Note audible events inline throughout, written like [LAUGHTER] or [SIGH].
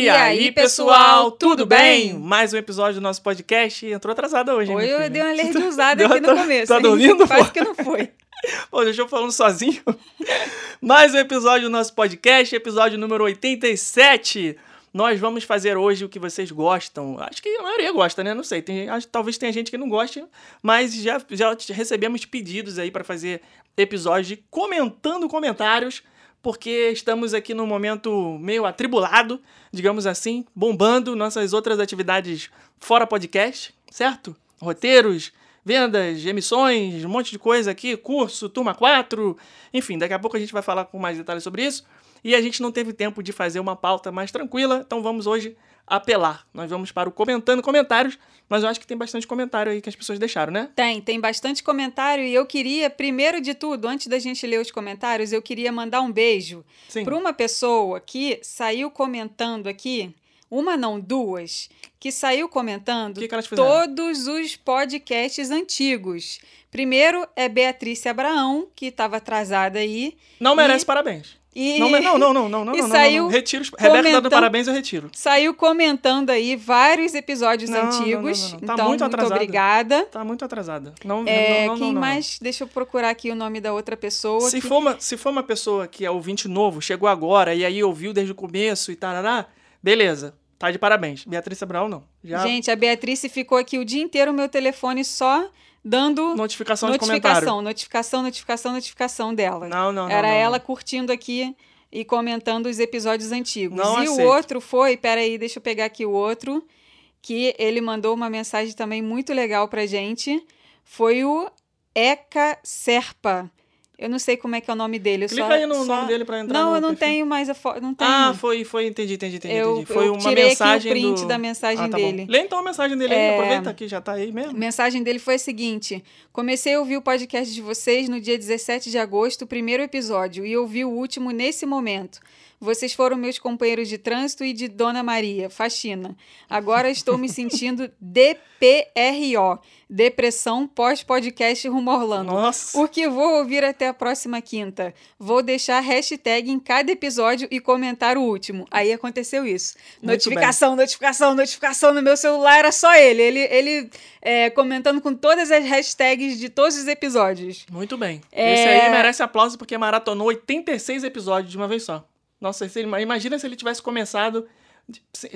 E, E aí, aí, pessoal, tudo bem? Mais um episódio do nosso podcast. Entrou atrasada hoje, minha eu dei uma [LAUGHS] lerduzada Deu- aqui no começo. Tá dormindo, Quase que não foi. [LAUGHS] Pô, deixa eu falando sozinho. [LAUGHS] Mais um episódio do nosso podcast, episódio número 87. Nós vamos fazer hoje o que vocês gostam. Acho que a maioria gosta, né? Não sei. Tem, acho, talvez tenha gente que não goste, mas já, já recebemos pedidos aí para fazer episódios de comentando comentários, porque estamos aqui num momento meio atribulado, digamos assim, bombando nossas outras atividades fora podcast, certo? Roteiros, vendas, emissões, um monte de coisa aqui, curso, turma 4, enfim, daqui a pouco a gente vai falar com mais detalhes sobre isso. E a gente não teve tempo de fazer uma pauta mais tranquila, então vamos hoje apelar. Nós vamos para o comentando comentários, mas eu acho que tem bastante comentário aí que as pessoas deixaram, né? Tem, tem bastante comentário e eu queria, primeiro de tudo, antes da gente ler os comentários, eu queria mandar um beijo para uma pessoa que saiu comentando aqui, uma não, duas, que saiu comentando que que todos os podcasts antigos. Primeiro é Beatriz Abraão, que estava atrasada aí. Não E- merece parabéns. E Não, não, não, não, não, não, e não, não, saiu não. Retiro. Rebeca dando parabéns, eu retiro. saiu comentando aí vários episódios Não, antigos. não. Tá Então, muito muito obrigada. Tá muito atrasada. Não, É, não, não, quem mais? Deixa eu procurar aqui o nome da outra pessoa. Se que- for, uma, se for uma pessoa que é ouvinte novo, chegou agora e aí ouviu desde o começo e tarará, beleza. Tá de parabéns. Beatriz Abraão, não. Já Gente, a Beatriz ficou aqui o dia inteiro meu telefone só dando notificação, notificação, notificação, notificação, notificação dela. Não, não, não. Era não, não. ela curtindo aqui e comentando os episódios antigos. Não e aceito. o outro foi, peraí, deixa eu pegar aqui o outro, que ele mandou uma mensagem também muito legal pra gente. Foi o Eca Serpa. Eu não sei como é que é o nome dele. eu Clica só- aí no só- nome dele pra entrar Não, eu não perfil. tenho mais a foto. Não tenho. Ah, foi, foi, entendi, entendi, entendi. Eu-. Foi eu uma tirei aqui o mensagem print do... da mensagem ah, tá dele. Bom. Lê então a mensagem dele aí, É. aproveita que já tá aí mesmo. A mensagem dele foi a seguinte: Comecei a ouvir o podcast de vocês no dia 17 de agosto, o primeiro episódio, e ouvi o último nesse momento. Vocês foram meus companheiros de trânsito e de Dona Maria, faxina. Agora estou me sentindo [LAUGHS] DPRO, depressão pós-podcast rumo Orlando. Nossa. O que vou ouvir até a próxima quinta. Vou deixar hashtag em cada episódio e comentar o último. Aí aconteceu isso. Notificação, notificação, notificação no meu celular era só ele. Ele, ele é, comentando com todas as hashtags de todos os episódios. Muito bem. É. Esse aí merece aplauso porque maratonou 86 episódios de uma vez só. Nossa, se ele- imagina se ele tivesse começado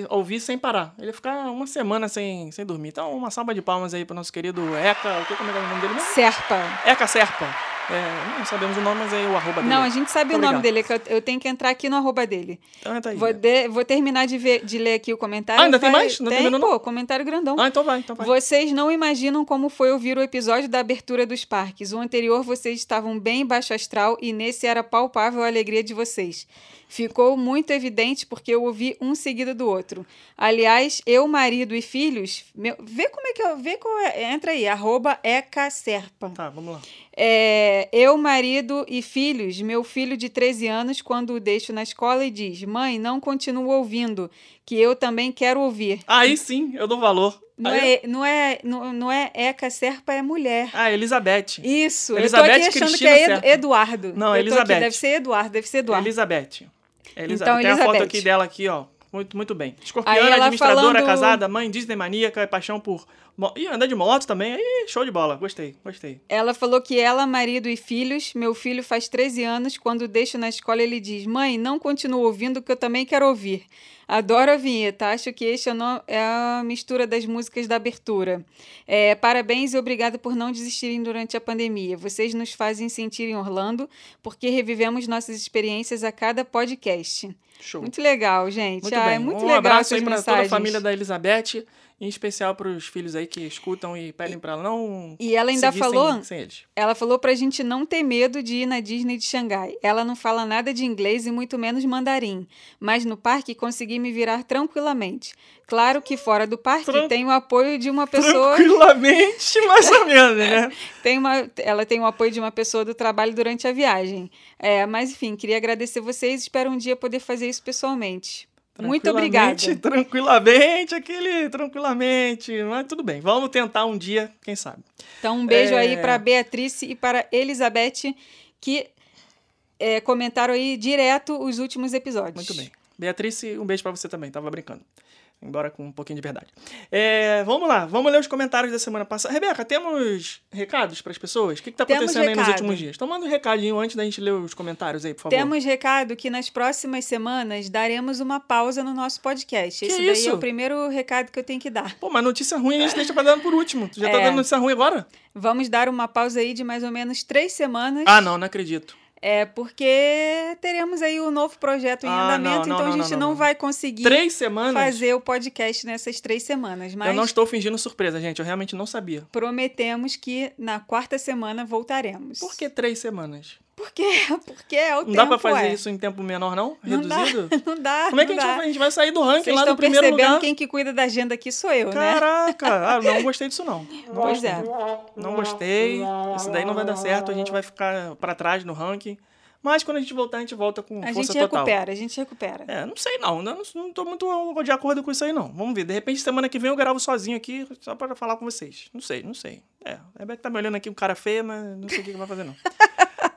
ouvir sem parar. Ele ia ficar uma semana sem, sem dormir. Então, uma salva de palmas aí pro nosso querido Eca. O que como é é o nome dele mesmo? Serpa. Eca Serpa. É, não sabemos o nome, mas aí o arroba dele. Não, a gente sabe o nome dele, é que eu, eu tenho que entrar aqui no arroba dele. Então, tá aí. Vou, de- vou terminar de, ver, de ler aqui o comentário. Ah, ainda tem mais? Não tem, terminou, não? pô, comentário grandão. Ah, então vai, então vai. Vocês não imaginam como foi ouvir o episódio da abertura dos parques. O anterior vocês estavam bem baixo astral e nesse era palpável a alegria de vocês. Ficou muito evidente porque eu ouvi um seguido do outro. Aliás, eu, marido e filhos. Meu, vê como é que eu. Vê qual é. Entra aí, arroba Eca Serpa. Tá, vamos lá. É, eu, marido e filhos, meu filho de 13 anos, quando o deixo na escola e diz: Mãe, não continuo ouvindo, que eu também quero ouvir. Aí sim, eu dou valor. Não Aí- é, não, é, não, não é Eca Serpa, é mulher. Ah, Elizabeth. Isso, Elizabeth eu tô aqui achando Cristina que é Edu-. Eduardo. Não, Eu tô aqui, Elizabeth. deve ser Eduardo, deve ser Eduardo. Elizabeth. Elizabeth. Então, Tem a foto Elizabeth. aqui dela aqui, ó. Muito, muito bem. Escorpiana, administradora, falando- casada, mãe Disney maníaca, é paixão por... mo- Ih, anda de moto também. Ih, show de bola. Gostei, gostei. Ela falou que ela, marido e filhos, meu filho faz 13 anos, quando deixo na escola ele diz: Mãe, não continuo ouvindo que eu também quero ouvir. Adoro a vinheta, acho que este é, é a mistura das músicas da abertura. É, parabéns e obrigado por não desistirem durante a pandemia. Vocês nos fazem sentir em Orlando, porque revivemos nossas experiências a cada podcast. Show. Muito legal, gente. Muito ah. É muito um legal abraço aí pra toda a família da Elizabeth, em especial pros filhos aí que escutam e pedem pra ela não E ela ainda falou, sem, sem eles. ela falou pra gente não ter medo de ir na Disney de Xangai. Ela não fala nada de inglês e muito menos mandarim, mas no parque consegui me virar tranquilamente. Claro que fora do parque Tran- tem o apoio de uma pessoa, Tranquilamente, [LAUGHS] mais ou [LAUGHS] menos, né? tem uma, ela tem o apoio de uma pessoa do trabalho durante a viagem. É, mas enfim, queria agradecer vocês, espero um dia poder fazer isso pessoalmente. Muito obrigada. Tranquilamente, aquele tranquilamente. Mas tudo bem, vamos tentar um dia, quem sabe. Então um beijo É. aí para Beatriz e para Elizabeth que é, comentaram aí direto os últimos episódios. Muito bem. Beatriz, um beijo pra você também, tava brincando. Embora com um pouquinho de verdade. É, vamos lá, vamos ler os comentários da semana passada. Rebeca, temos recados para as pessoas? O que, tá Temos acontecendo aí nos últimos dias? Então manda um recadinho antes da gente ler os comentários aí, por favor. Temos recado que nas próximas semanas daremos uma pausa no nosso podcast. Que Esse daí isso? é o primeiro recado que eu tenho que dar. Pô, mas notícia ruim a gente deixa pra dar por último. Tu já tá É. dando notícia ruim agora? Vamos dar uma pausa aí de mais ou menos três semanas. Ah, não, não acredito. É porque teremos aí um novo projeto em Ah, andamento, não, não, então a não, gente não, vai conseguir Três semanas? fazer o podcast nessas três semanas. Mas Eu não estou fingindo surpresa, gente. Eu realmente não sabia. prometemos que na quarta semana voltaremos. Por que três semanas? Porque, [LAUGHS] porque é o Não tempo, dá pra fazer é. isso em tempo menor, não? Não dá, Reduzido? [LAUGHS] Não dá. Como é que a não gente, vai, a gente vai sair do ranking Vocês lá do primeiro percebendo lugar? quem que cuida da agenda aqui sou eu, né? Caraca! [LAUGHS] Ah, não gostei disso, não. Não Pois gostei. é. Não gostei. Isso daí não vai dar certo. A gente vai ficar pra trás no ranking. Mas quando a gente voltar, a gente volta com A força gente total. recupera, a gente recupera. É, não sei não. Não, não tô muito de acordo com isso aí, não. Vamos ver. De repente, semana que vem eu gravo sozinho aqui, só pra falar com vocês. Não sei, não sei. É, a Rebeca tá me olhando aqui, um cara feio, mas não sei o que vai fazer, não.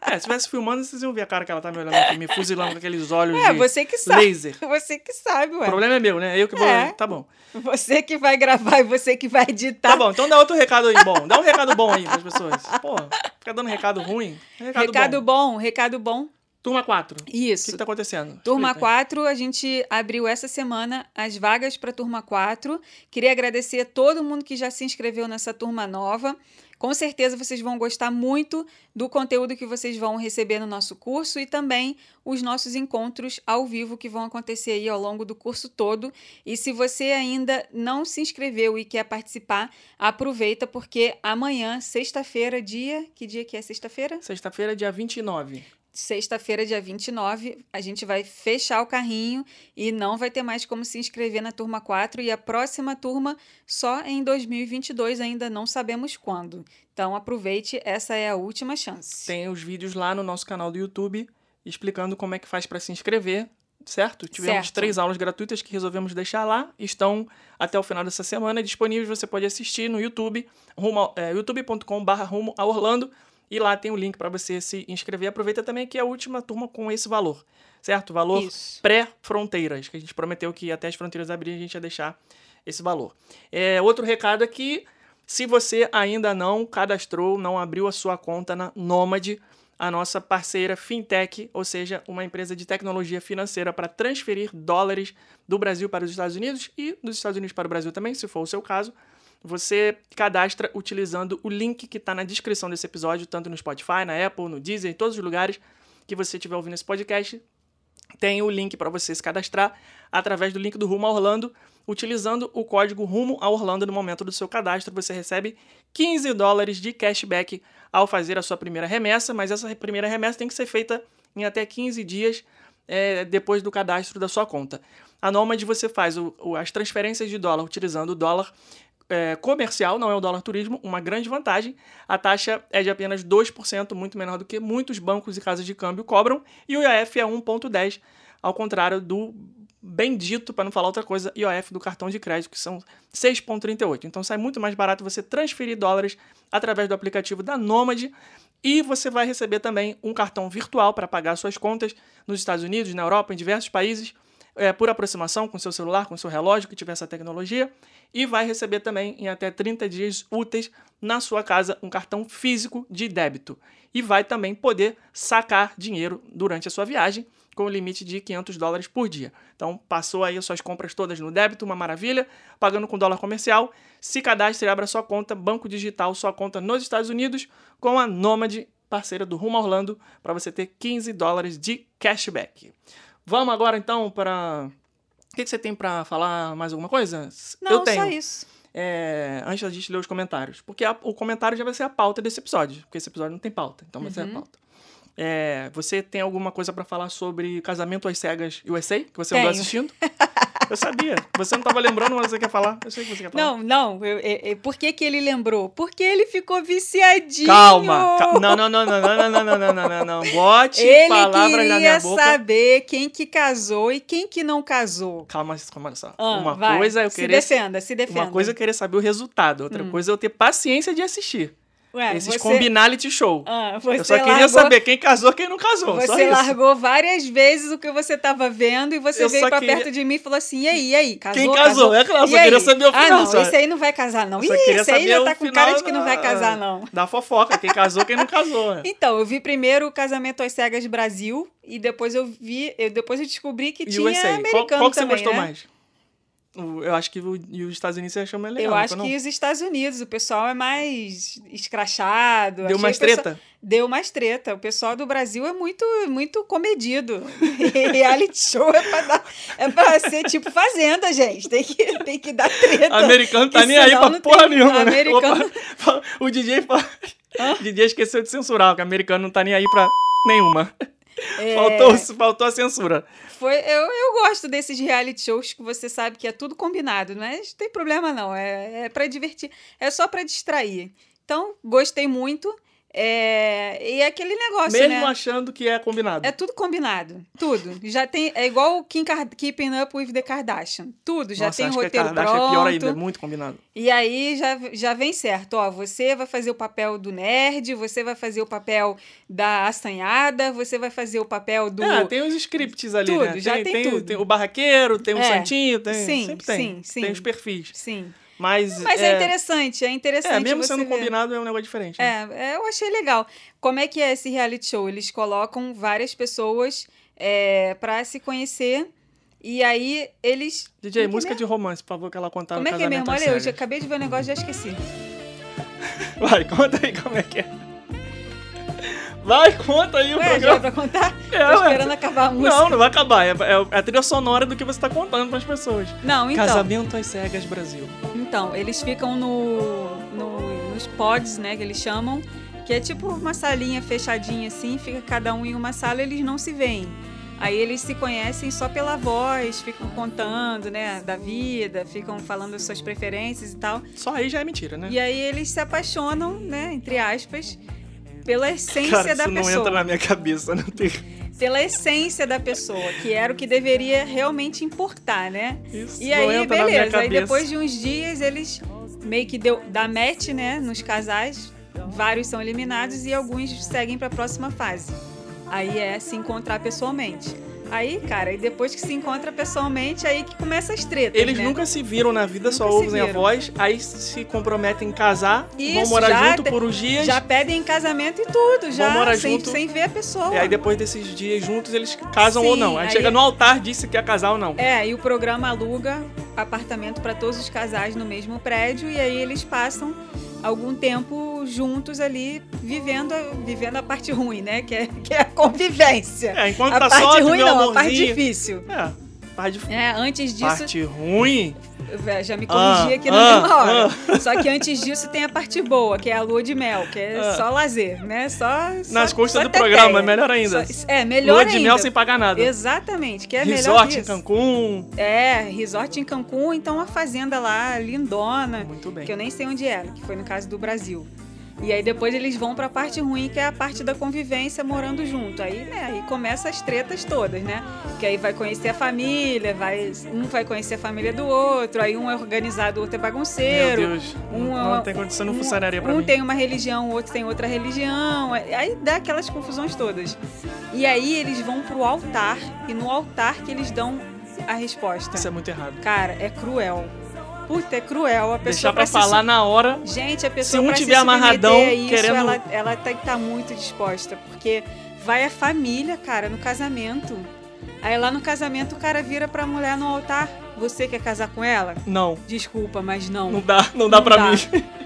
É, se estivesse filmando, vocês iam ver a cara que ela tá me olhando aqui, me fuzilando com aqueles olhos É, de você que sabe. laser. [LAUGHS] Você que sabe, O ué. problema é meu, né? Eu que vou... É. Tá bom. Você que vai gravar e você que vai editar. Tá bom, então dá outro recado aí bom. Dá um recado bom aí pras pessoas. Pô, fica dando recado ruim. Recado, recado bom. bom. recado bom. Turma 4. O que, Isso. que tá acontecendo? Turma Explica aí. 4, a gente abriu essa semana as vagas para turma 4. Queria agradecer a todo mundo que já se inscreveu nessa turma nova. Com certeza vocês vão gostar muito do conteúdo que vocês vão receber no nosso curso e também os nossos encontros ao vivo que vão acontecer aí ao longo do curso todo. E se você ainda não se inscreveu e quer participar, aproveita porque amanhã, sexta-feira, dia, que dia que é sexta-feira? Sexta-feira, dia 29. Sexta-feira, dia 29, a gente vai fechar o carrinho e não vai ter mais como se inscrever na turma 4 e a próxima turma só em 2022, ainda não sabemos quando. Então aproveite, essa é a última chance. Tem os vídeos lá no nosso canal do YouTube explicando como é que faz para se inscrever, certo? Tivemos Certo. três aulas gratuitas que resolvemos deixar lá. Estão até o final dessa semana disponíveis. Você pode assistir no YouTube, rumo é, youtube.com.br rumo a Orlando. E lá tem o link para você se inscrever. Aproveita também que é a última turma com esse valor, certo? Valor pré-fronteiras, que a gente prometeu que até as fronteiras abrirem a gente ia deixar esse valor. É, outro recado aqui, se você ainda não cadastrou, não abriu a sua conta na Nomad, a nossa parceira fintech, ou seja, uma empresa de tecnologia financeira para transferir dólares do Brasil para os Estados Unidos e dos Estados Unidos para o Brasil também, se for o seu caso. Você cadastra utilizando o link que está na descrição desse episódio, tanto no Spotify, na Apple, no Deezer, em todos os lugares que você estiver ouvindo esse podcast tem o link para você se cadastrar através do link do Rumo a Orlando. Utilizando o código Rumo a Orlando no momento do seu cadastro, você recebe 15 dólares de cashback ao fazer a sua primeira remessa, mas essa primeira remessa tem que ser feita em até 15 dias é, depois do cadastro da sua conta. A Nomad você faz o- o- as transferências de dólar utilizando o dólar é, comercial, não é o dólar turismo, uma grande vantagem. A taxa é de apenas 2%, muito menor do que muitos bancos e casas de câmbio cobram, e o IOF é 1,10%, ao contrário do bendito, para não falar outra coisa, IOF do cartão de crédito, que são 6,38%. Então sai muito mais barato você transferir dólares através do aplicativo da Nomad. E você vai receber também um cartão virtual para pagar suas contas nos Estados Unidos, na Europa, em diversos países é, por aproximação com seu celular, com seu relógio que tiver essa tecnologia, e vai receber também em até 30 dias úteis na sua casa um cartão físico de débito. E vai também poder sacar dinheiro durante a sua viagem com o limite de 500 dólares por dia. Então, passou aí as suas compras todas no débito, uma maravilha, pagando com dólar comercial. Se cadastre e abra sua conta, banco digital, sua conta nos Estados Unidos, com a Nomad, parceira do Rumo Orlando, para você ter 15 dólares de cashback. Vamos agora então para. O que, que você tem para falar mais alguma coisa? Não, Eu tenho. só isso. É, antes da gente ler os comentários. Porque a- o comentário já vai ser a pauta desse episódio. Porque esse episódio não tem pauta, então vai ser Uhum. a pauta. É, você tem alguma coisa para falar sobre Casamento às Cegas USA? Que você andou Tenho. assistindo? [LAUGHS] Eu sabia. Você não estava lembrando, mas você quer falar? Eu sei que você quer falar. Não, não. eu- eu- eu- por que, que ele lembrou? Porque ele ficou viciadinho. Calma. ca- Não, não, não, não, não, não, não, não, não, não, não. Bote Ele palavras na minha queria boca. saber quem que casou e quem que não casou. Calma, calma só. Ah, uma vai. coisa é eu se querer defenda, se defenda. Uma coisa é eu querer saber o resultado, outra Hum. coisa é eu ter paciência de assistir. Ué, Esses você- combinality show. Ah, você Eu só queria largou- saber quem casou quem não casou. Você largou várias vezes o que você estava vendo e você Eu veio pra queria- perto de mim e falou assim: e aí, e aí, casou? Quem casou? É claro, eu só queria aí? saber o Ah, final, não, só. esse aí não vai casar, não. Ih, queria esse aí já tá com cara de que não vai casar, não. Da fofoca, quem casou quem não casou. né? Então, eu vi primeiro o Casamento às Cegas Brasil e depois eu vi, eu, depois eu descobri que tinha USA. americano Qual, qual que você também, gostou né? mais? Eu acho que o, os Estados Unidos você achou mais legal. Eu acho que os Estados Unidos, o pessoal é mais escrachado. Deu mais treta? Deu mais treta. O pessoal do Brasil é muito, muito comedido. [LAUGHS] Reality show é pra, dar, é pra ser tipo fazenda, gente. Tem que, tem que dar treta. Americano tá nem aí pra porra nenhuma, né? Americano- Opa, [LAUGHS] o DJ, o DJ esqueceu de censurar, que o americano não tá nem aí pra nenhuma. É, Faltou, faltou a censura. foi, eu, eu gosto desses reality shows que você sabe que é tudo combinado, mas não tem problema não. É, é para divertir. É só pra distrair. Então, gostei muito. É, e é aquele negócio, Mesmo né? achando que é combinado. É tudo combinado. Tudo. Já tem. É igual o Kim Keeping Up with the Kardashian. Tudo. Já Nossa, tem acho que roteiro a Kardashian pronto. é pior ainda, é muito combinado. E aí já, já vem certo. Ó, você vai fazer o papel do nerd, você vai fazer o papel da assanhada, você vai fazer o papel do. É, tem os scripts ali, Tudo, né? já tem tudo. o barraqueiro, tem o É. santinho, tem, Sim, sempre tem. sim, sim. Tem os perfis. Sim. Mas, Mas é, interessante, é interessante. É, mesmo sendo ver. combinado, é um negócio diferente. né? É, é, eu achei legal. Como é que é esse reality show? Eles colocam várias pessoas é, para se conhecer. E aí eles. DJ, Como música é? de romance, por favor, que ela contava Como é que é mesmo? Olha, eu já acabei de ver o negócio e já esqueci. [LAUGHS] Vai, conta aí como é que é. Vai, conta aí o Ué, já é programa. pra contar? [LAUGHS] É, Tô ué. esperando acabar a música. Não, não vai acabar. É, é a trilha sonora do que você tá contando para as pessoas. Não, então. Casamento às cegas Brasil. Então, eles ficam no, no- nos pods, né, que eles chamam, que é tipo uma salinha fechadinha assim, fica cada um em uma sala, eles não se veem. Aí eles se conhecem só pela voz, ficam contando, né, da vida, ficam falando das suas preferências e tal. Só aí já é mentira, né? E aí eles se apaixonam, né, entre aspas, pela essência Cara, da isso não pessoa entra na minha cabeça, não tem. pela essência da pessoa, que era o que deveria realmente importar, né? Isso E aí, beleza. Aí depois de uns dias, eles meio que deu, dá match, né, nos casais. Vários são eliminados e alguns seguem para a próxima fase. Aí é se encontrar pessoalmente. Aí, cara, e depois que se encontra pessoalmente, aí que começa as tretas, Eles né? nunca se viram na vida, só Nunca se ouvem a voz, aí se comprometem em casar, vão Isso, morar já junto por uns dias. Já pedem casamento e tudo, já, morar sem, junto. sem ver a pessoa. E aí depois desses dias juntos eles casam Sim, ou não. Aí, aí- chega no altar, diz se quer casar ou não. É, e o programa aluga apartamento para todos os casais no mesmo prédio e aí eles passam algum tempo juntos ali vivendo, a- vivendo a parte ruim, né? Que é, que é a convivência. É, enquanto a tá parte ruim não, a parte amorzinho. difícil. É, parte, É, antes disso, parte ruim. Já me corrigi Ah, aqui na ah, mesma hora. Só que antes disso tem a parte boa, que é a lua de mel, que é Ah. só lazer, né? Só, Nas só- custas só do programa, teteia. é melhor ainda. Só- é, melhor Lua ainda. de mel sem pagar nada. Exatamente, que é melhor Resort em. Cancún. É, resort em Cancún, então uma fazenda lá, lindona, Muito bem. que eu nem sei onde era, que foi no caso do Brasil. E aí depois eles vão pra parte ruim, que é a parte da convivência morando junto. Aí, né, aí começa as tretas todas, né? Que aí vai conhecer a família, vai, um vai conhecer a família do outro, aí um é organizado, o outro é Meu bagunceiro. Deus. um- não tem condição, não um- funcionaria pra um mim. tem uma religião, o outro tem outra religião. Aí dá aquelas confusões todas. E aí eles vão pro altar, e no altar que eles dão a resposta. Isso é muito errado. Cara, é cruel. Puta, é cruel. A pessoa Deixar pra se falar su- na hora. Gente, a pessoa Se um pra tiver se amarradão, a isso, querendo- ela, ela tem que estar muito disposta. Porque vai a família, cara, no casamento. Aí lá no casamento o cara vira pra mulher no altar. Você quer casar com ela? Não. Desculpa, mas não. Não dá, não dá Não pra dá. mim.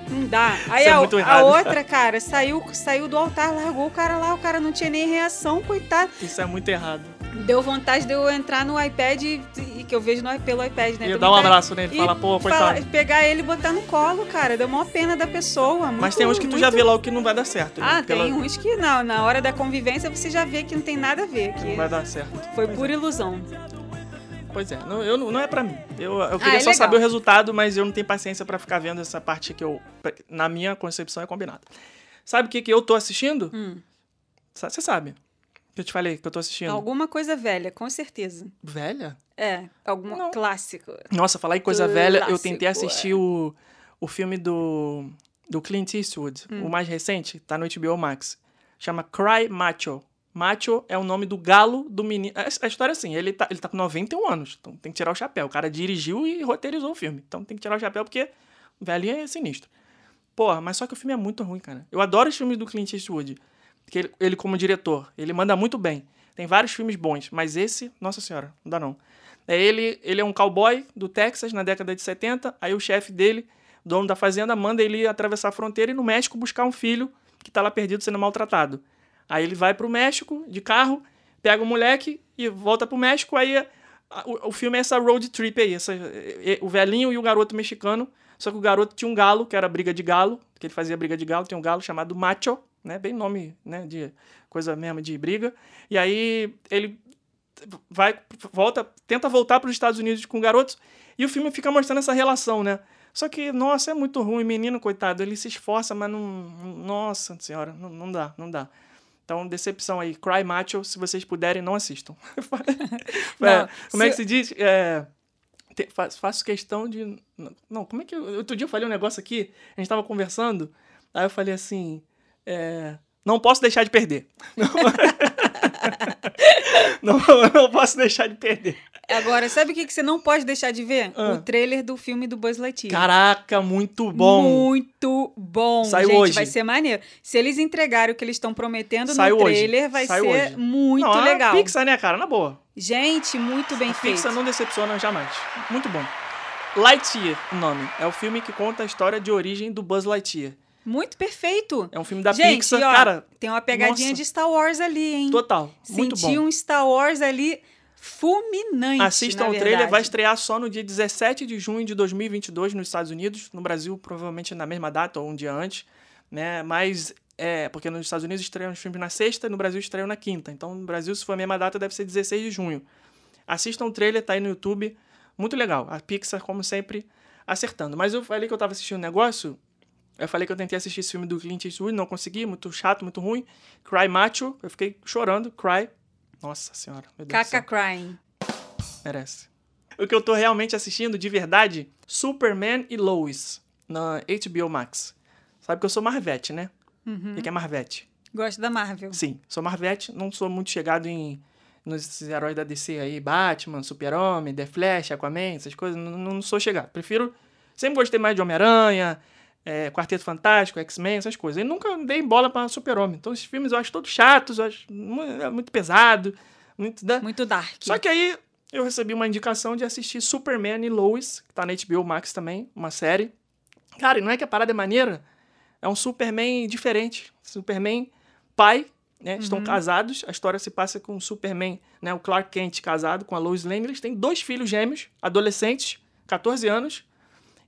Não dá. Aí Isso é a, a outra, cara, saiu, saiu do altar, largou o cara lá, o cara não tinha nem reação, coitado. Isso é muito errado. Deu vontade de eu entrar no iPad e, e que eu vejo no, pelo iPad, né? Deu dar um abraço nele e e falar, pô, coitado. pegar ele e botar no colo, cara. Deu maior pena da pessoa. Mas muito- tem uns que tu já muito- vê logo que não vai dar certo. né? Ah, Pela- tem uns que não. Na hora da convivência você já vê que não tem nada a ver. que não vai dar certo. foi Pois pura ilusão. é. Pois é, não, eu, não é pra mim. Eu, eu queria é só legal. saber o resultado, mas eu não tenho paciência pra ficar vendo essa parte que eu, na minha concepção, é combinado. Sabe o que, que eu tô assistindo? Hum. Você sabe. Que eu te falei que eu tô assistindo. Alguma coisa velha, com certeza. Velha? É, alguma Não. clássico. Nossa, falar em coisa velha, eu tentei Clássico, assistir o, o filme do. do Clint Eastwood, o mais recente, tá no HBO Max. Chama Cry Macho. Macho é o nome do galo do menino. A a história é assim, ele tá, ele tá com 91 anos, então tem que tirar o chapéu. O cara dirigiu e roteirizou o filme. Então tem que tirar o chapéu porque o velhinho é sinistro. Porra, mas só que o filme é muito ruim, cara. Eu adoro os filmes do Clint Eastwood. Que ele, ele como diretor, ele manda muito bem. Tem vários filmes bons, mas esse, nossa senhora, não dá não. É ele, ele é um cowboy do Texas na década de 70, aí o chefe dele, dono da fazenda, manda ele atravessar a fronteira e no México buscar um filho que tá lá perdido sendo maltratado. Aí ele vai pro México de carro, pega o moleque e volta pro México, aí a- o, o filme é essa road trip aí, essa, e- e- o velhinho e o garoto mexicano, só que o garoto tinha um galo, que era briga de galo, que ele fazia briga de galo, tem um galo chamado Macho, né, bem nome, né, de coisa mesmo de briga, e aí ele vai, volta, tenta voltar para os Estados Unidos com o garoto, e o filme fica mostrando essa relação, né, só que, nossa, é muito ruim, menino, coitado, ele se esforça, mas não, nossa senhora, não, não dá, não dá. Então, decepção aí. Cry Macho, se vocês puderem, não assistam. [LAUGHS] Não, É, como é que se- se diz? É, te- fa- faço questão de. Não, como é que. eu- Outro dia eu falei um negócio aqui, a gente tava conversando, aí eu falei assim. É, não posso deixar de perder. [LAUGHS] não, [LAUGHS] não posso deixar de perder. Agora, sabe o que, que você não pode deixar de ver? Ah. O trailer do filme do Buzz Lightyear. Caraca, muito bom. Muito bom. Saiu Gente, hoje. vai ser maneiro. Se eles entregarem o que eles estão prometendo Saiu no hoje. trailer, vai Saiu ser hoje. muito não, legal. Pixar, né, cara? Na boa. Gente, muito bem a feito. Pixar não decepciona jamais. Muito bom. Lightyear, o nome. É o filme que conta a história de origem do Buzz Lightyear. Muito perfeito. É um filme da Gente, Pixar, ó, cara. tem uma pegadinha nossa. de Star Wars ali, hein? Total. Muito Senti bom. um Star Wars ali fulminante. Assistam o trailer, vai estrear só no dia 17 de junho de 2022 nos Estados Unidos. No Brasil, provavelmente na mesma data ou um dia antes, né? Mas é, porque nos Estados Unidos estreiam os filmes na sexta, no Brasil estreiam na quinta. Então, no Brasil, se for a mesma data, deve ser 16 de junho. Assistam o trailer, tá aí no YouTube. Muito legal. A Pixar, como sempre, acertando. Mas eu falei que eu tava assistindo um negócio. Eu falei que eu tentei assistir esse filme do Clint Eastwood, não consegui, muito chato, muito ruim. Cry Macho, eu fiquei chorando. Cry. Nossa senhora, meu Deus. Caca Crying. Merece. O que eu tô realmente assistindo de verdade, Superman e Lois, na HBO Max. Sabe que eu sou Marvete, né? Uhum. O que que é Marvete? Gosto da Marvel. Sim, sou Marvete, não sou muito chegado em nos heróis da DC aí, Batman, Super-Homem, The Flash, Aquaman, essas coisas, não, não sou chegado. Prefiro, sempre gostei mais de Homem-Aranha, é, Quarteto Fantástico, X-Men, essas coisas. E nunca dei bola pra Super-Homem. Então esses filmes eu acho todos chatos, eu acho é muito pesado, muito... Da... Muito dark. Só que aí eu recebi uma indicação de assistir Superman e Lois, que tá na HBO Max também, uma série. Cara, e não é que a parada é maneira? É um Superman diferente. Superman pai, né? Estão casados. A história se passa com o Superman, né? O Clark Kent casado com a Lois Lane. Eles têm dois filhos gêmeos, adolescentes, 14 anos.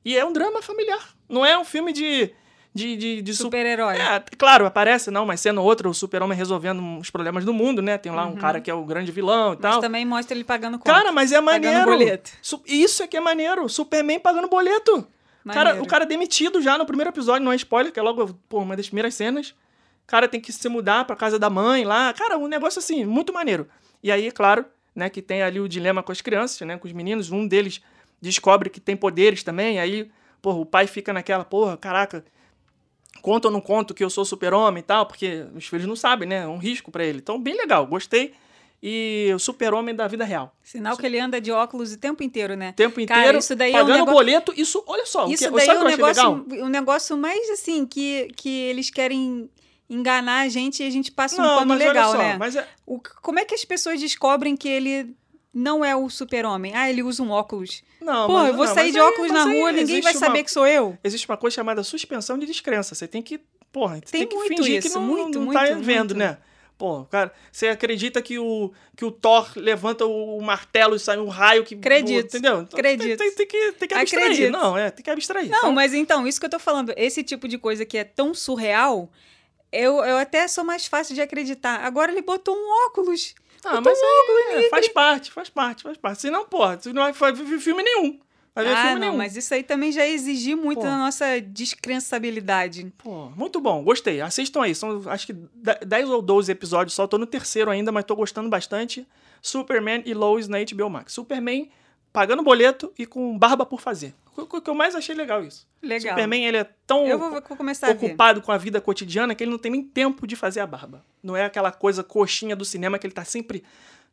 E é um drama familiar. Não é um filme de... De, de, de su- Super-herói. é, claro, aparece, não, mas sendo outro, o super-homem resolvendo os problemas do mundo, né? Tem lá Uhum. um cara que é o grande vilão e Mas tal. também mostra ele pagando conta. Cara, mas é maneiro. boleto. Su- Isso é que é maneiro. Superman pagando boleto. Cara, o cara é demitido já no primeiro episódio, não é spoiler, que é logo, pô, uma das primeiras cenas. O cara tem que se mudar pra casa da mãe lá. Cara, um negócio assim, muito maneiro. E aí, claro, né, que tem ali o dilema com as crianças, né, com os meninos. Um deles descobre que tem poderes também. Aí, porra, o pai fica naquela, porra, caraca, conta ou não conto que eu sou super-homem e tal, porque os filhos não sabem, né? É um risco pra ele. Então, bem legal, gostei. E o super-homem da vida real. Sinal que ele anda de óculos o tempo inteiro, né? O tempo Cara, inteiro, isso daí é um pagando negócio- boleto. Isso, olha só, Isso o que, daí é o um negócio, um negócio mais assim, que, que eles querem enganar a gente e a gente passa um Não, pano mas legal, só, né? mas é, O, como é que as pessoas descobrem que ele não é o super-homem? Ah, ele usa um óculos. não, Pô, mas, eu vou não, sair de aí- óculos mas na aí rua, ninguém vai uma- saber que sou eu. Existe uma coisa chamada suspensão de descrença. Você tem que, porra, você Tem tem, que muito fingir isso, que não, muito, não muito, tá vendo, muito. né? Pô, cara, você acredita que o, que o Thor levanta o martelo e sai um raio que... Acredito, Entendeu? Então, acredito. Tem, tem, tem que, tem que abstrair. Acredito. Não, é, tem que abstrair. Não, Então, mas então, isso que eu tô falando, esse tipo de coisa que é tão surreal, eu, eu até sou mais fácil de acreditar. Agora ele botou um óculos. Ah, mas óculos é, faz parte, faz parte, faz parte. Senão, porra, você não vai ver filme nenhum. Vai ver Ah, filme não, nenhum. mas isso aí também já exigir muito Pô. da nossa descrençabilidade. Pô, muito bom, gostei. Assistam aí. São acho que 10 ou 12 episódios só. Tô no terceiro ainda, mas tô gostando bastante. Superman e Lois na HBO Max. Superman pagando boleto e com barba por fazer. O que eu mais achei legal isso. Legal. Superman, ele é tão Eu vou, vou começar a ver. ocupado com a vida cotidiana que ele não tem nem tempo de fazer a barba. Não é aquela coisa coxinha do cinema que ele tá sempre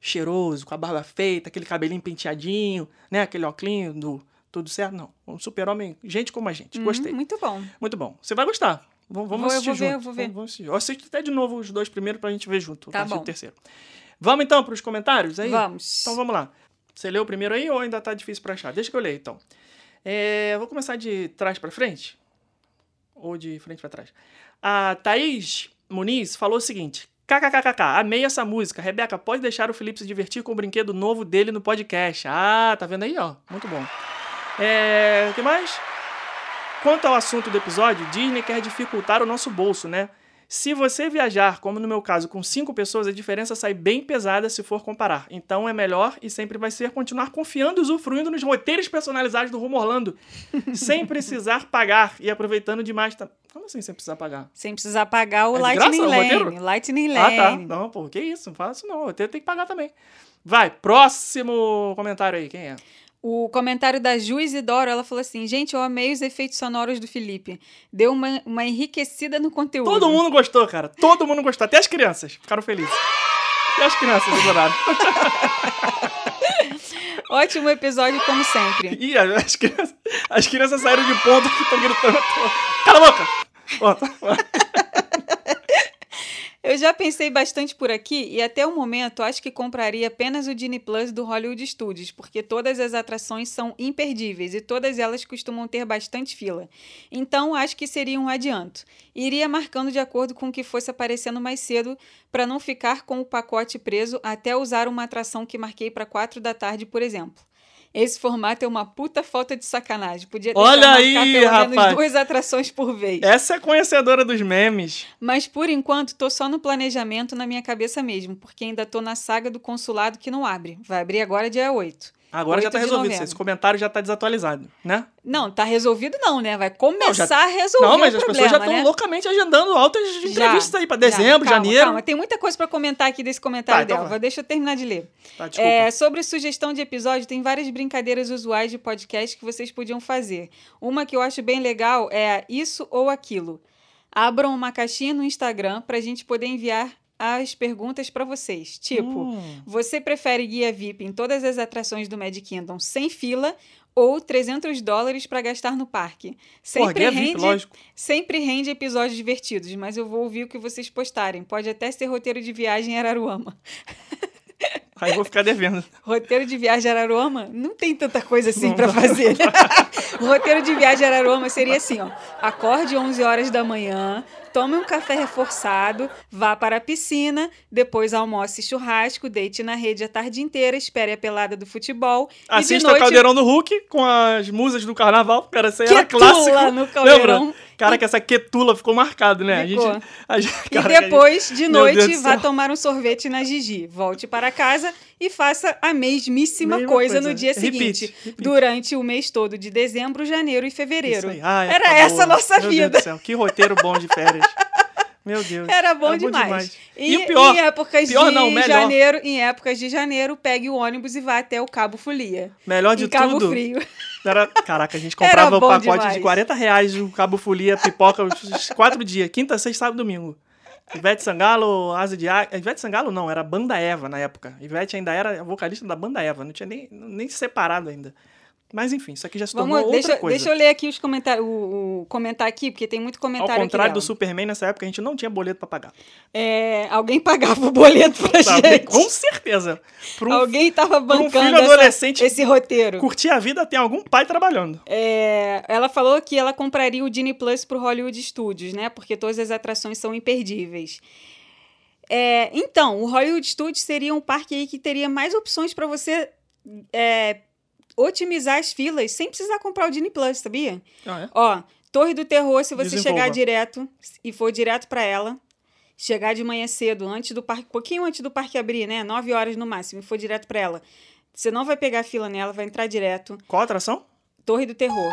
cheiroso, com a barba feita, aquele cabelinho penteadinho, né? Aquele óculos do tudo certo. Não. Um super-homem, gente como a gente. Hum, Gostei. Muito bom. Muito bom. Você vai gostar. Vamos, vamos Vou- eu assistir vou ver, junto. eu vou ver. Vamos, vamos assistir. Eu assisto até de novo os dois primeiros pra gente ver junto. Tá bom. do terceiro. Vamos então pros comentários aí? Vamos. Então vamos lá. Você leu o primeiro aí ou ainda tá difícil pra achar? Deixa que eu leio então. É, vou começar de trás pra frente. Ou de frente pra trás. A Thaís Muniz falou o seguinte: KKKKK, amei essa música. Rebeca, pode deixar o Felipe se divertir com o brinquedo novo dele no podcast. Ah, tá vendo aí, ó? Muito bom. É, o que mais? Quanto ao assunto do episódio, Disney quer dificultar o nosso bolso, né? Se você viajar, como no meu caso, com cinco pessoas, a diferença sai bem pesada se for comparar. Então é melhor e sempre vai ser continuar confiando e usufruindo nos roteiros personalizados do Rumo Orlando, [LAUGHS] sem precisar pagar e aproveitando demais. Como assim sem precisar pagar? Sem precisar pagar o É Lightning graça o Lane. roteiro? Lightning Ah, tá. Lane. Não, pô, que isso? Não fala isso não. O roteiro tem que pagar também. Vai, próximo comentário aí. Quem é? O comentário da Ju Isidoro, ela falou assim: gente, eu amei os efeitos sonoros do Felipe. Deu uma, uma enriquecida no conteúdo. Todo mundo gostou, cara. Todo mundo gostou. Até as crianças ficaram felizes. Até as crianças adoraram. [LAUGHS] Ótimo episódio, como sempre. Ih, as crianças, as crianças saíram de ponto que estão gritando. Cala a boca! Tá- [LAUGHS] Eu já pensei bastante por aqui e até o momento acho que compraria apenas o Disney Plus do Hollywood Studios, porque todas as atrações são imperdíveis e todas elas costumam ter bastante fila. Então acho que seria um adianto. Iria marcando de acordo com o que fosse aparecendo mais cedo para não ficar com o pacote preso até usar uma atração que marquei para 4 da tarde, por exemplo. Esse formato é uma puta falta de sacanagem. Podia deixar Olha aí, pelo rapaz. menos duas atrações por vez. Essa é conhecedora dos memes. Mas por enquanto tô só no planejamento na minha cabeça mesmo, porque ainda tô na saga do consulado que não abre. Vai abrir agora dia 8. Agora já 8 tá resolvido. Esse comentário já tá desatualizado, né? Não, tá resolvido não, né? Vai começar já- a resolver Não, mas as problema, pessoas já estão né? loucamente agendando altas Já, entrevistas aí já. dezembro, Calma, janeiro. Calma, tem muita coisa pra comentar aqui desse comentário Tá, então dela. vai. Deixa eu terminar de ler. Tá. É, sobre sugestão de episódio, tem várias brincadeiras usuais de podcast que vocês podiam fazer. Uma que eu acho bem legal é a Isso ou Aquilo. Abram uma caixinha no Instagram pra gente poder enviar as perguntas pra vocês. Tipo, Hum. você prefere guia VIP em todas as atrações do Magic Kingdom sem fila ou 300 dólares pra gastar no parque? Porra, Sempre guia rende, VIP, lógico. sempre rende episódios divertidos, mas eu vou ouvir o que vocês postarem. Pode até ser roteiro de viagem em Araruama. Aí vou ficar devendo. [LAUGHS] Roteiro de viagem a Araruama não tem tanta coisa assim dá. fazer. o [LAUGHS] roteiro de viagem a Araruama seria assim, ó. Acorde 11 horas da manhã, tome um café reforçado, vá para a piscina, depois almoce churrasco, deite na rede a tarde inteira, espere a pelada do futebol e de Assista noite o Caldeirão do Hulk com as musas do carnaval. Cara, isso aí era Quetula clássico. no Caldeirão. Lembra? Cara, que essa quetula ficou marcado, né? Ficou. A gente, a gente, E cara, que a gente- depois, de noite, vá tomar um sorvete na Gigi. Volte para casa e faça a mesmíssima Mesma coisa, coisa. no dia seguinte. repeat. Durante o mês todo de dezembro, janeiro e fevereiro. Aí. Ah, Era época essa a nossa Meu vida. Deus do céu, que roteiro bom de férias. [LAUGHS] Meu Deus. Era bom demais. E, o pior, em épocas pior de não, melhor. janeiro, em épocas de janeiro, pegue o ônibus e vá até o Cabo Folia. melhor de Cabo tudo. Frio. Era, caraca, a gente comprava o bom pacote demais. de 40 reais o Cabo Folia, pipoca, os [LAUGHS] quatro dias. Quinta, sexta, sábado e domingo. Ivete Sangalo, Asa de Águia. Ivete Sangalo não, era Banda Eva na época. Ivete ainda era vocalista da Banda Eva, não tinha nem, nem separado ainda. Mas enfim, isso aqui já se tornou Vamos, outra deixa, coisa. deixa eu ler aqui os comentários, o, o comentar aqui, porque tem muito Ao comentário aqui contrário do. Superman, nessa época a gente não tinha boleto pra pagar. É, alguém [LAUGHS] pagava o boleto pra Sabe? gente. Com certeza. Um Alguém tava pra um bancando filho essa- adolescente esse roteiro. curtir a vida, tem algum pai trabalhando. É, ela falou que ela compraria o Disney Plus pro Hollywood Studios, né? Porque todas as atrações são imperdíveis. É, então, o Hollywood Studios seria um parque aí que teria mais opções para você é, otimizar as filas sem precisar comprar o Disney Plus, sabia? Ah, é? Ó, Torre do Terror, se você Desenvolva. chegar direto e for direto para ela, chegar de manhã cedo, antes do parque, pouquinho antes do parque abrir, né? 9 horas no máximo, e for direto para ela. Você não vai pegar fila nela, vai entrar direto. Qual atração? Torre do Terror.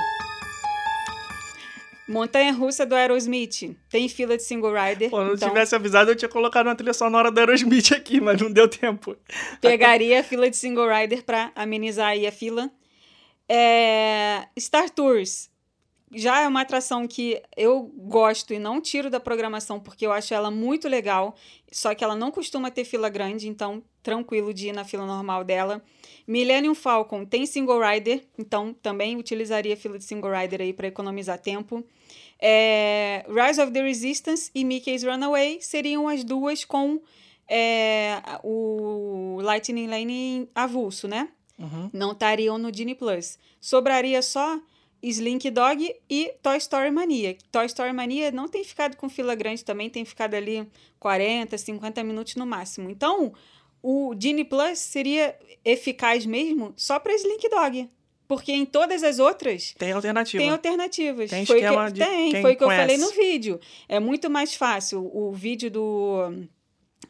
Montanha Russa do Aerosmith. Tem fila de single rider. Pô, não então tivesse avisado, eu tinha colocado uma trilha sonora do Aerosmith aqui, mas não deu tempo. pegaria a fila de single rider para amenizar aí a fila. É, Star Tours já é uma atração que eu gosto e não tiro da programação porque eu acho ela muito legal, só que ela não costuma ter fila grande, então tranquilo de ir na fila normal dela. Millennium Falcon tem single rider, então também utilizaria a fila de single rider aí para economizar tempo. É, Rise of the Resistance e Mickey's Runaway seriam as duas com é, o Lightning Lane avulso, né? Uhum. Não estariam no Disney Plus. Sobraria só Slink Dog e Toy Story Mania. Toy Story Mania não tem ficado com fila grande também, tem ficado ali 40, 50 minutos no máximo. Então, o Disney Plus seria eficaz mesmo só para Slink Dog. Porque em todas as outras Tem alternativa. tem alternativas. Tem foi esquema que, de tem, foi o que eu falei no vídeo. É muito mais fácil. O vídeo do.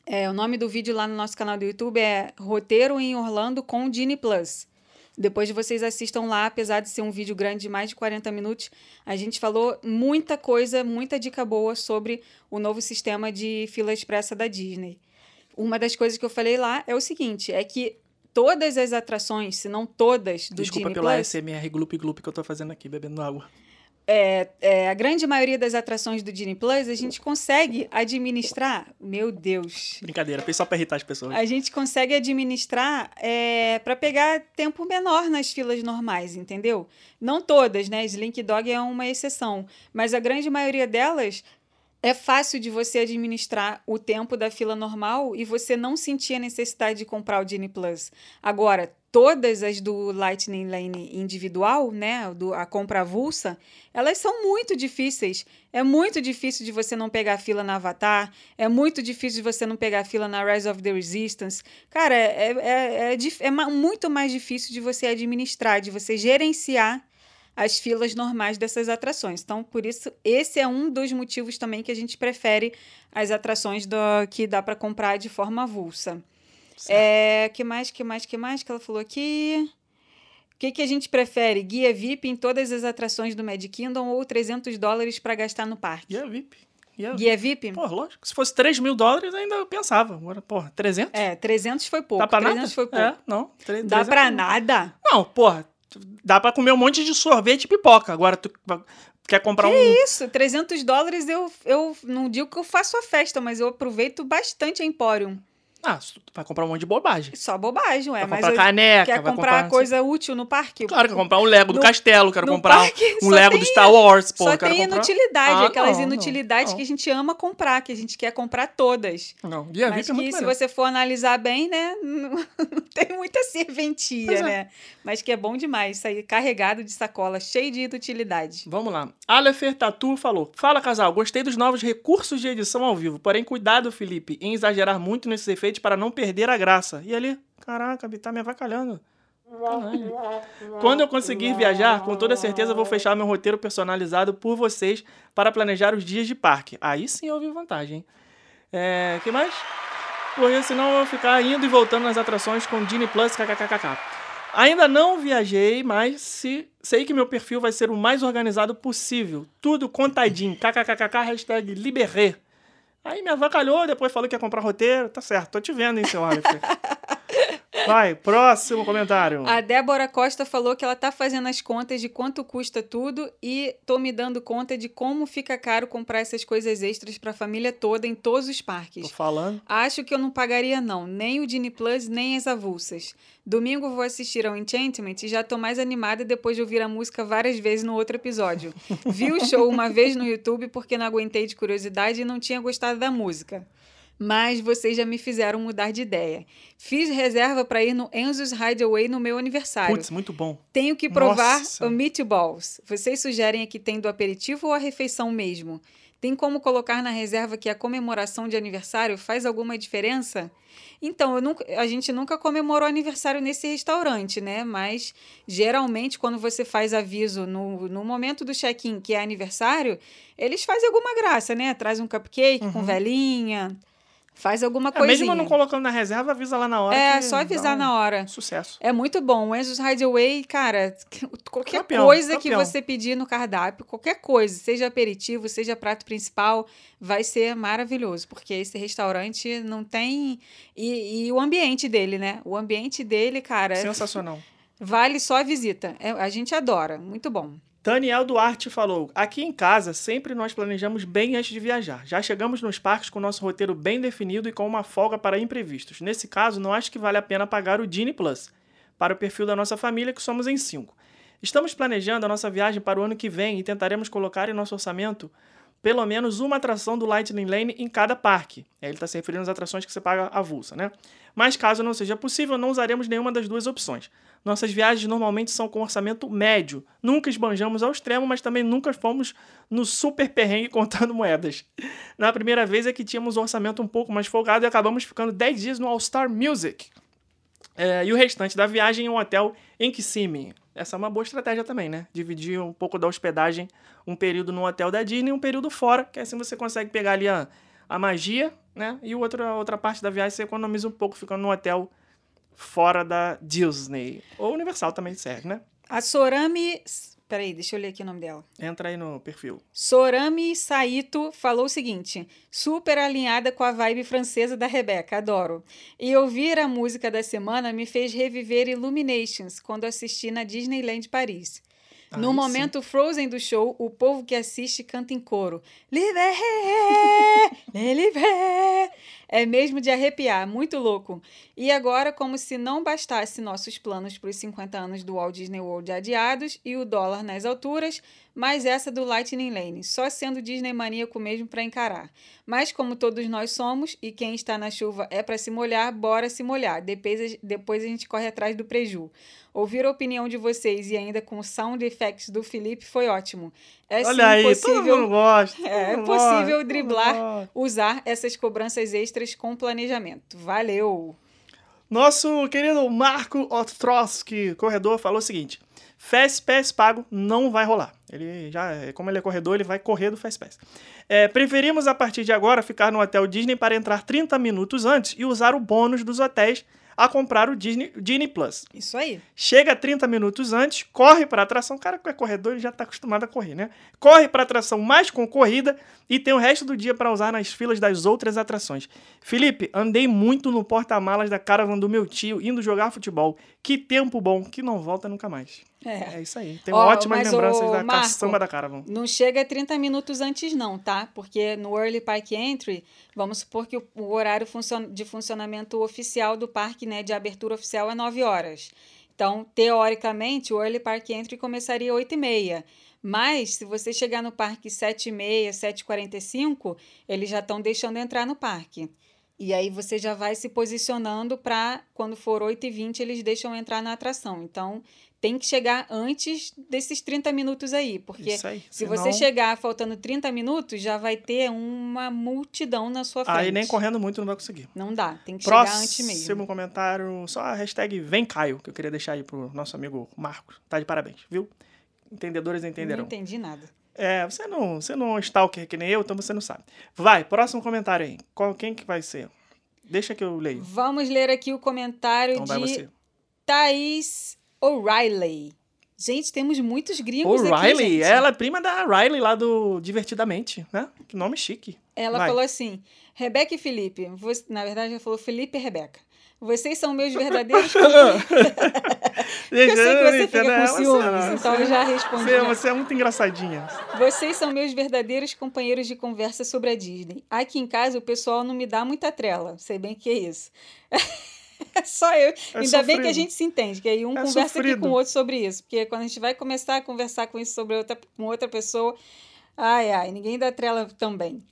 É, o nome do vídeo lá no nosso canal do YouTube é Roteiro em Orlando com Disney Plus. Depois vocês assistam lá, apesar de ser um vídeo grande de mais de 40 minutos, a gente falou muita coisa, muita dica boa sobre o novo sistema de fila expressa da Disney. Uma das coisas que eu falei lá é o seguinte, é que todas as atrações, se não todas, do Desculpa Disney pela Plus, SMR glup glup que eu tô fazendo aqui, bebendo água. é, é, a grande maioria das atrações do Disney Plus, a gente consegue administrar. Meu Deus. Brincadeira, só pra irritar as pessoas. A gente consegue administrar é, para pegar tempo menor nas filas normais, entendeu? Não todas, né? Slink Dog é uma exceção. Mas a grande maioria delas é fácil de você administrar o tempo da fila normal e você não sentir a necessidade de comprar o Disney Plus. Agora, todas as do Lightning Lane individual, né, do, a compra avulsa, elas são muito difíceis. É muito difícil de você não pegar fila na Avatar, é muito difícil de você não pegar fila na Rise of the Resistance. Cara, é, é, é, é ma- muito mais difícil de você administrar, de você gerenciar as filas normais dessas atrações. Então, por isso, esse é um dos motivos também que a gente prefere as atrações do, que dá para comprar de forma avulsa. É, que mais, que mais, que mais que ela falou aqui? O que, que a gente prefere? Guia VIP em todas as atrações do Magic Kingdom ou 300 dólares para gastar no parque? E a VIP? E a... Guia VIP? Pô, lógico. Se fosse 3 mil dólares, ainda eu pensava. Agora, porra, 300? É, 300 foi pouco. Dá pra 300 nada? foi pouco. É, não. tre- Dá 300 pra não. nada? Não, porra. Dá pra comer um monte de sorvete e pipoca. Agora, tu quer comprar um... Isso, 300 dólares eu, eu não digo que eu faço a festa, mas eu aproveito bastante a Emporium. Ah, vai comprar um monte de bobagem. Só bobagem, ué. vai mas comprar caneca, quer vai comprar comprar... coisa útil no parque? Claro, quer comprar um Lego do No- castelo, quero comprar parque um [LAUGHS] Lego do Star Wars, pô. Só tem comprar... inutilidade, Ah, aquelas não, não, inutilidades não. que a gente ama comprar, que a gente quer comprar todas. Não, Guia Mas VIP é muito que se você for analisar bem, né, não, [LAUGHS] não tem muita serventia, é. né? Mas que é bom demais sair carregado de sacola, cheio de inutilidade. Vamos lá. Alefer Tatu falou: Fala casal, gostei dos novos recursos de edição ao vivo, porém cuidado, Felipe, em exagerar muito nesses efeitos para não perder a graça. E ali, caraca, tá me avacalhando. Caralho. [LAUGHS] Quando eu conseguir viajar, com toda certeza vou fechar meu roteiro personalizado por vocês para planejar os dias de parque. Aí sim houve vantagem. É, que mais? Porque senão eu vou ficar indo e voltando nas atrações com Disney Plus, kkkk. Ainda não viajei, mas se, sei que meu perfil vai ser o mais organizado possível. Tudo contadinho. kkkk, hashtag liberré. Aí me avacalhou, depois falou que ia comprar roteiro. Tá certo, tô te vendo, hein, seu. [LAUGHS] Vai, próximo comentário. A Débora Costa falou que ela tá fazendo as contas de quanto custa tudo e tô me dando conta de como fica caro comprar essas coisas extras pra família toda em todos os Tô parques. falando. Acho que eu não pagaria, não. Nem o Disney Plus, nem as avulsas. Domingo vou assistir ao Enchantment e já tô mais animada depois de ouvir a música várias vezes no outro episódio. Vi o show uma vez no YouTube porque não aguentei de curiosidade e não tinha gostado da música. Mas vocês já me fizeram mudar de ideia. Fiz reserva para ir no Enzo's Hideaway no meu aniversário. Putz, muito bom. Tenho que provar Nossa. o meatballs. Vocês sugerem aqui tem do aperitivo ou a refeição mesmo? Tem como colocar na reserva que a comemoração de aniversário faz alguma diferença? Então, nunca- a gente nunca comemorou aniversário nesse restaurante, né? Mas geralmente, quando você faz aviso no, no momento do check-in, que é aniversário, eles fazem alguma graça, né? Traz um cupcake com velinha, faz alguma É, coisinha. mesmo não colocando na reserva, avisa lá na hora. É, só avisar na hora. Sucesso. É muito bom. O Enzo's Hideaway, cara, [LAUGHS] qualquer Campeão, coisa campeão. que você pedir no cardápio, qualquer coisa, seja aperitivo, seja prato principal, vai ser maravilhoso, porque esse restaurante não tem. E, e o ambiente dele, né? O ambiente dele, cara, Sensacional. [LAUGHS] Vale só a visita. É, a gente adora. Muito bom. Daniel Duarte falou: Aqui em casa, sempre nós planejamos bem antes de viajar. Já chegamos nos parques com nosso roteiro bem definido e com uma folga para imprevistos. Nesse caso, não acho que vale a pena pagar o Disney Plus para o perfil da nossa família, que somos em cinco. Estamos planejando a nossa viagem para o ano que vem e tentaremos colocar em nosso orçamento pelo menos uma atração do Lightning Lane em cada parque. Ele está se referindo às atrações que você paga avulsa, né? Mas caso não seja possível, não usaremos nenhuma das duas opções. Nossas viagens normalmente são com orçamento médio. Nunca esbanjamos ao extremo, mas também nunca fomos no super perrengue [LAUGHS] contando moedas. Na primeira vez é que tínhamos um orçamento um pouco mais folgado e acabamos ficando 10 dias no All Star Music. É, e o restante da viagem em um hotel em Kissimmee. Essa é uma boa estratégia também, né? Dividir um pouco da hospedagem, um período no hotel da Disney e um período fora, que assim você consegue pegar ali a, a magia, né? E outra, outra parte da viagem você economiza um pouco ficando no hotel fora da Disney. Ou Universal também serve, né? A Sorami Peraí, deixa eu ler aqui o nome dela. Entra aí no perfil. Sorami Saito falou o seguinte: super alinhada com a vibe francesa da Rebeca, adoro. E ouvir a música da semana me fez reviver Illuminations quando assisti na Disneyland Paris. No momento Frozen do show, o povo que assiste canta em coro. É mesmo de arrepiar, muito louco. E agora, como se não bastasse nossos planos para os 50 anos do Walt Disney World adiados e o dólar nas alturas, mais essa do Lightning Lane, só sendo Disney maníaco mesmo para encarar. Mas como todos nós somos, e quem está na chuva é para se molhar, bora se molhar. Depois, depois a gente corre atrás do preju. Ouvir a opinião de vocês e ainda com o sound effects do Felipe foi ótimo. É Olha aí, possível, todo mundo gosta. [LAUGHS] é todo mundo possível gosta, driblar, usar essas cobranças extras com planejamento. Valeu! Nosso querido Marco Ostrowski, corredor, falou o seguinte: Fast Pass pago não vai rolar. Ele já, como ele é corredor, ele vai correr do Fast Pass. É, preferimos a partir de agora ficar no hotel Disney para entrar 30 minutos antes e usar o bônus dos hotéis a comprar o Disney, Disney Plus. Isso aí. Chega 30 minutos antes, corre para a atração. O cara que é corredor ele já está acostumado a correr, né? Corre para a atração mais concorrida e tem o resto do dia para usar nas filas das outras atrações. Felipe, andei muito no porta-malas da caravan do meu tio indo jogar futebol. Que tempo bom, que não volta nunca mais. É. É isso aí. Tenho Ó, ótimas mas, lembranças da Marco, caçamba da caravan. Não chega 30 minutos antes, não, tá? Porque no Early Park Entry, vamos supor que o, o horário funcion- de funcionamento oficial do parque, né, de abertura oficial é 9 horas. Então, teoricamente, o Early Park Entry começaria 8 e meia. Mas, se você chegar no parque 7 e meia, 7h45, eles já estão deixando entrar no parque. E aí você já vai se posicionando para, quando for 8h20, eles deixam entrar na atração. Então, tem que chegar antes desses 30 minutos aí, porque aí. se senão- você chegar faltando 30 minutos, já vai ter uma multidão na sua frente. Aí nem correndo muito não vai conseguir. Não dá, tem que chegar antes Próximo mesmo. comentário, só a hashtag Vem Caio, que eu queria deixar aí pro nosso amigo Marcos. Tá de parabéns, viu? Entendedores Não entenderão. entendi nada. É, você não, você não é um stalker que nem eu, então você não sabe. Vai, próximo comentário aí. Qual, quem que vai ser? Deixa que eu leio. Vamos ler aqui o comentário Então de. Thaís O'Reilly. Gente, temos muitos gringos aqui, O'Reilly, ela é prima da Riley lá do Divertidamente, né? Que nome chique. Ela Vai. falou assim: Rebeca e Felipe, você- na verdade, ela falou Felipe e Rebeca. Vocês são meus verdadeiros. [LAUGHS] eu sei que você fica com ciúmes, então eu já respondi. Você, você é muito engraçadinha. Vocês são meus verdadeiros companheiros de conversa sobre a Disney. Aqui em casa o pessoal não me dá muita trela. Sei bem que é isso. [LAUGHS] Só eu. Ainda bem que sofrido. a gente se entende, que aí um É conversa aqui sofrido. com o outro sobre isso. Porque quando a gente vai começar a conversar com isso sobre outra, com outra pessoa, ai, ai, ninguém dá trela também.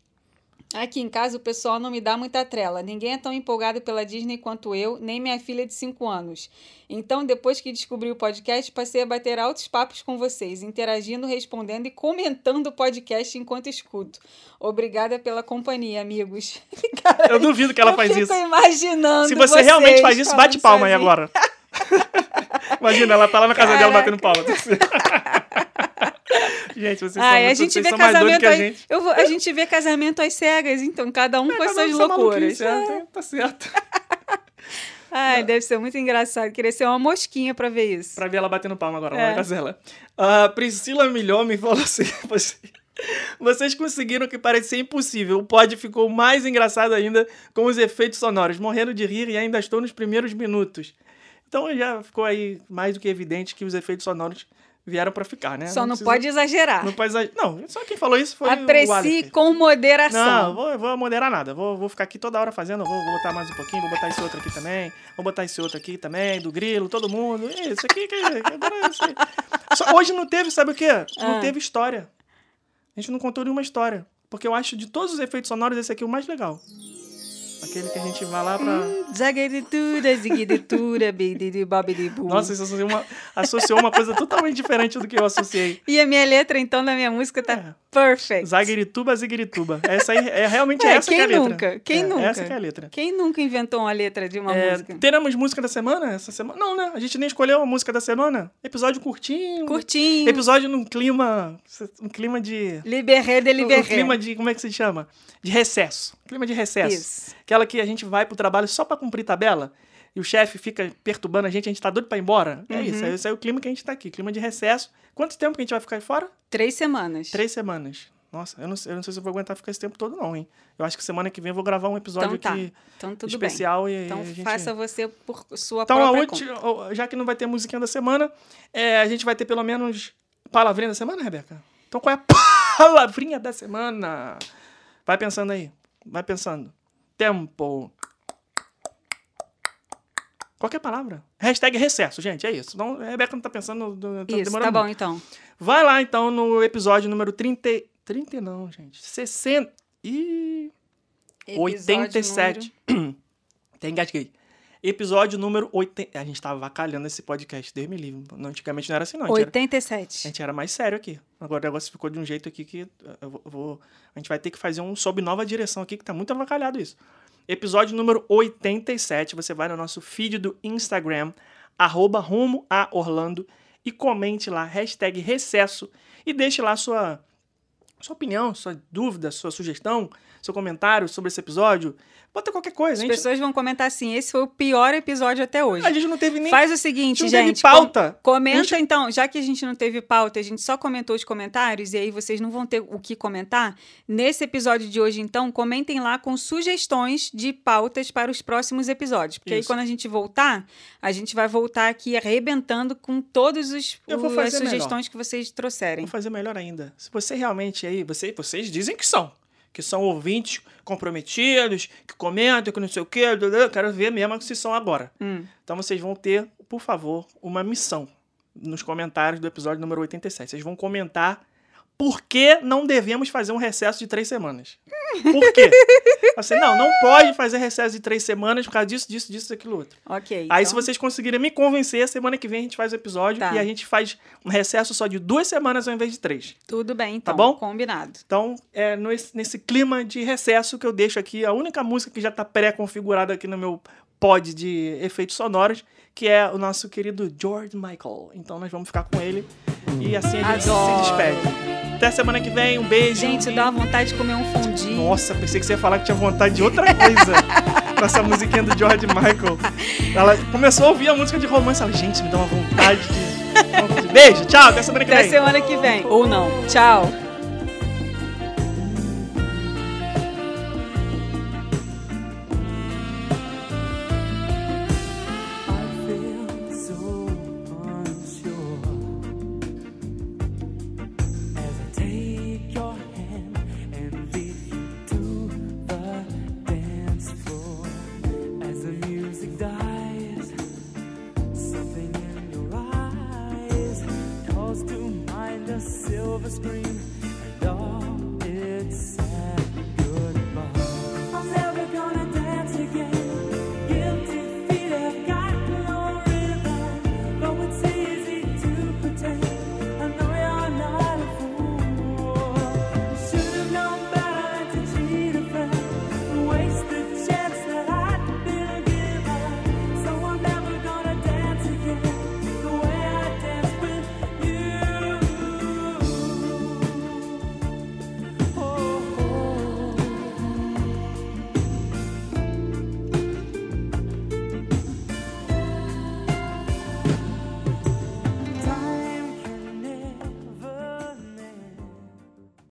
Aqui em casa o pessoal não me dá muita trela. Ninguém é tão empolgado pela Disney quanto eu, nem minha filha de 5 anos. Então, depois que descobri o podcast, passei a bater altos papos com vocês, interagindo, respondendo e comentando o podcast enquanto escuto. Obrigada pela companhia, amigos. [LAUGHS] Eu duvido que ela eu faz fico isso. imaginando. Se você vocês realmente faz isso, bate palma aí agora. [LAUGHS] Imagina, ela tá lá na casa dela Caraca. batendo palma. [LAUGHS] gente, vocês são, Ai, a muito- gente vê são casamento que a gente. Eu vou, a gente vê casamento às cegas, então, cada um com as suas loucuras. maluquice, é, Tá certo. [LAUGHS] Ai, deve ser muito engraçado. Queria ser uma mosquinha pra ver isso. Pra ver ela batendo palma agora, lá É. casa dela. A Priscila Milhome falou assim: [LAUGHS] você- vocês conseguiram que parecia impossível. O pod ficou mais engraçado ainda com os efeitos sonoros, morrendo de rir e ainda estou nos primeiros minutos. Então já ficou aí mais do que evidente que os efeitos sonoros vieram pra ficar, né? Só não, precisa- pode exagerar. Não pode exager- Não, só quem falou isso foi o Aprecie com moderação. Não, vou, vou moderar nada. Vou, vou ficar aqui toda hora fazendo. Vou, vou botar mais um pouquinho, vou botar esse outro aqui também. Vou botar esse outro aqui também, do grilo, todo mundo. Isso aqui, que, agora é isso aí. Só, hoje não teve, sabe o quê? Não Ah. teve história. A gente não contou nenhuma história. Porque eu acho de todos os efeitos sonoros, esse aqui é o mais legal. Aquele que a gente vai lá pra. Zagaditura, ziguiditura, bididi, bobidibu. Nossa, isso associou uma, associou uma coisa totalmente diferente do que eu associei. E a minha letra, então, da minha música tá É. perfect. Zaguirituba, ziguirituba. Essa aí é realmente É, essa que é a quem letra. nunca? Quem É, nunca? Essa que é a letra. Quem nunca inventou uma letra de uma É, música? teremos música da semana essa semana? Não, né? A gente nem escolheu a música da semana. Episódio curtinho. Curtinho. Episódio num clima. Um clima de. Liberré de Um liberré. clima de. Como é que se chama? De recesso. Clima de recesso. Isso. Aquela que a gente vai pro trabalho só pra cumprir tabela. E o chefe fica perturbando a gente, a gente tá doido pra ir embora. É Uhum. isso, esse é o clima que a gente tá aqui. Clima de recesso. Quanto tempo que a gente vai ficar aí fora? Três semanas. Três semanas. Nossa, eu não, sei- eu não sei se eu vou aguentar ficar esse tempo todo, não, hein? Eu acho que semana que vem eu vou gravar um episódio Então tá. aqui Então tudo especial bem. e Então a gente... faça você por sua Então, a própria última, conta. já que não vai ter musiquinha da semana, é, a gente vai ter pelo menos palavrinha da semana, Rebeca? Então qual é a [LAUGHS] palavrinha da semana? Vai pensando aí. Vai pensando. Tempo. Qualquer palavra. Hashtag recesso, gente, é isso. Não, a Rebeca não tá pensando. Tá Isso, tá bom muito. então. Vai lá, então, no episódio número 30... 30 não, gente. 60... Ih... Episódio 87. [COUGHS] Tem engasguei. Episódio número 80. A gente tava vacalhando esse podcast, Deus me livre. Não, antigamente não era assim, não. A número gente, era, 87. a gente era mais sério aqui. Agora o negócio ficou de um jeito aqui que vou, eu vou- a gente vai ter que fazer um sob nova direção aqui, que tá muito avacalhado isso. Episódio número 87. Você vai no nosso feed do Instagram, arroba rumo a Orlando, e comente lá, hashtag recesso, e deixe lá sua, sua opinião, sua dúvida, sua sugestão, seu comentário sobre esse episódio. Bota qualquer coisa. As A gente, pessoas vão comentar assim: esse foi o pior episódio até hoje. a gente não teve nem. Faz o a seguinte, gente não teve gente. pauta. com- comenta A gente- então, já que a gente não teve pauta, a gente só comentou os comentários e aí vocês não vão ter o que comentar. Nesse episódio de hoje, então, comentem lá com sugestões de pautas para os próximos episódios. Porque aí Isso. quando a gente voltar, a gente vai voltar aqui arrebentando com fazer as melhor. sugestões que vocês trouxerem. Vou fazer melhor ainda. Se você realmente aí, você, vocês dizem que são. Que são ouvintes comprometidos, que comentam, que não sei o quê. eu Quero ver mesmo se são agora. Hum. Então vocês vão ter, por favor, uma missão nos comentários do episódio número 87. Vocês vão comentar por que não devemos fazer um recesso de três semanas. Por quê? [LAUGHS] Assim, não, não pode fazer recesso de três semanas por causa disso, disso, disso, aquilo outro. Ok. Aí, então- se vocês conseguirem me convencer, semana que vem a gente faz o episódio Tá. e a gente faz um recesso só de duas semanas ao invés de três. Tudo bem, então. bom? Combinado. Então, é nesse, nesse clima de recesso que eu deixo aqui a única música que já está pré-configurada aqui no meu pod de efeitos sonoros, que é o nosso querido George Michael. Então, nós vamos ficar com ele e assim a gente Adoro. se despede. Até semana que vem, um beijo. Gente, dá uma vontade de comer um fondue. Nossa, pensei que você ia falar que tinha vontade de outra coisa [LAUGHS] com essa musiquinha do George Michael. Ela começou a ouvir a música de romance. Ela, gente, me dá uma vontade de. [LAUGHS] Beijo, tchau, até semana que Até vem. semana que vem. Ou não. Tchau.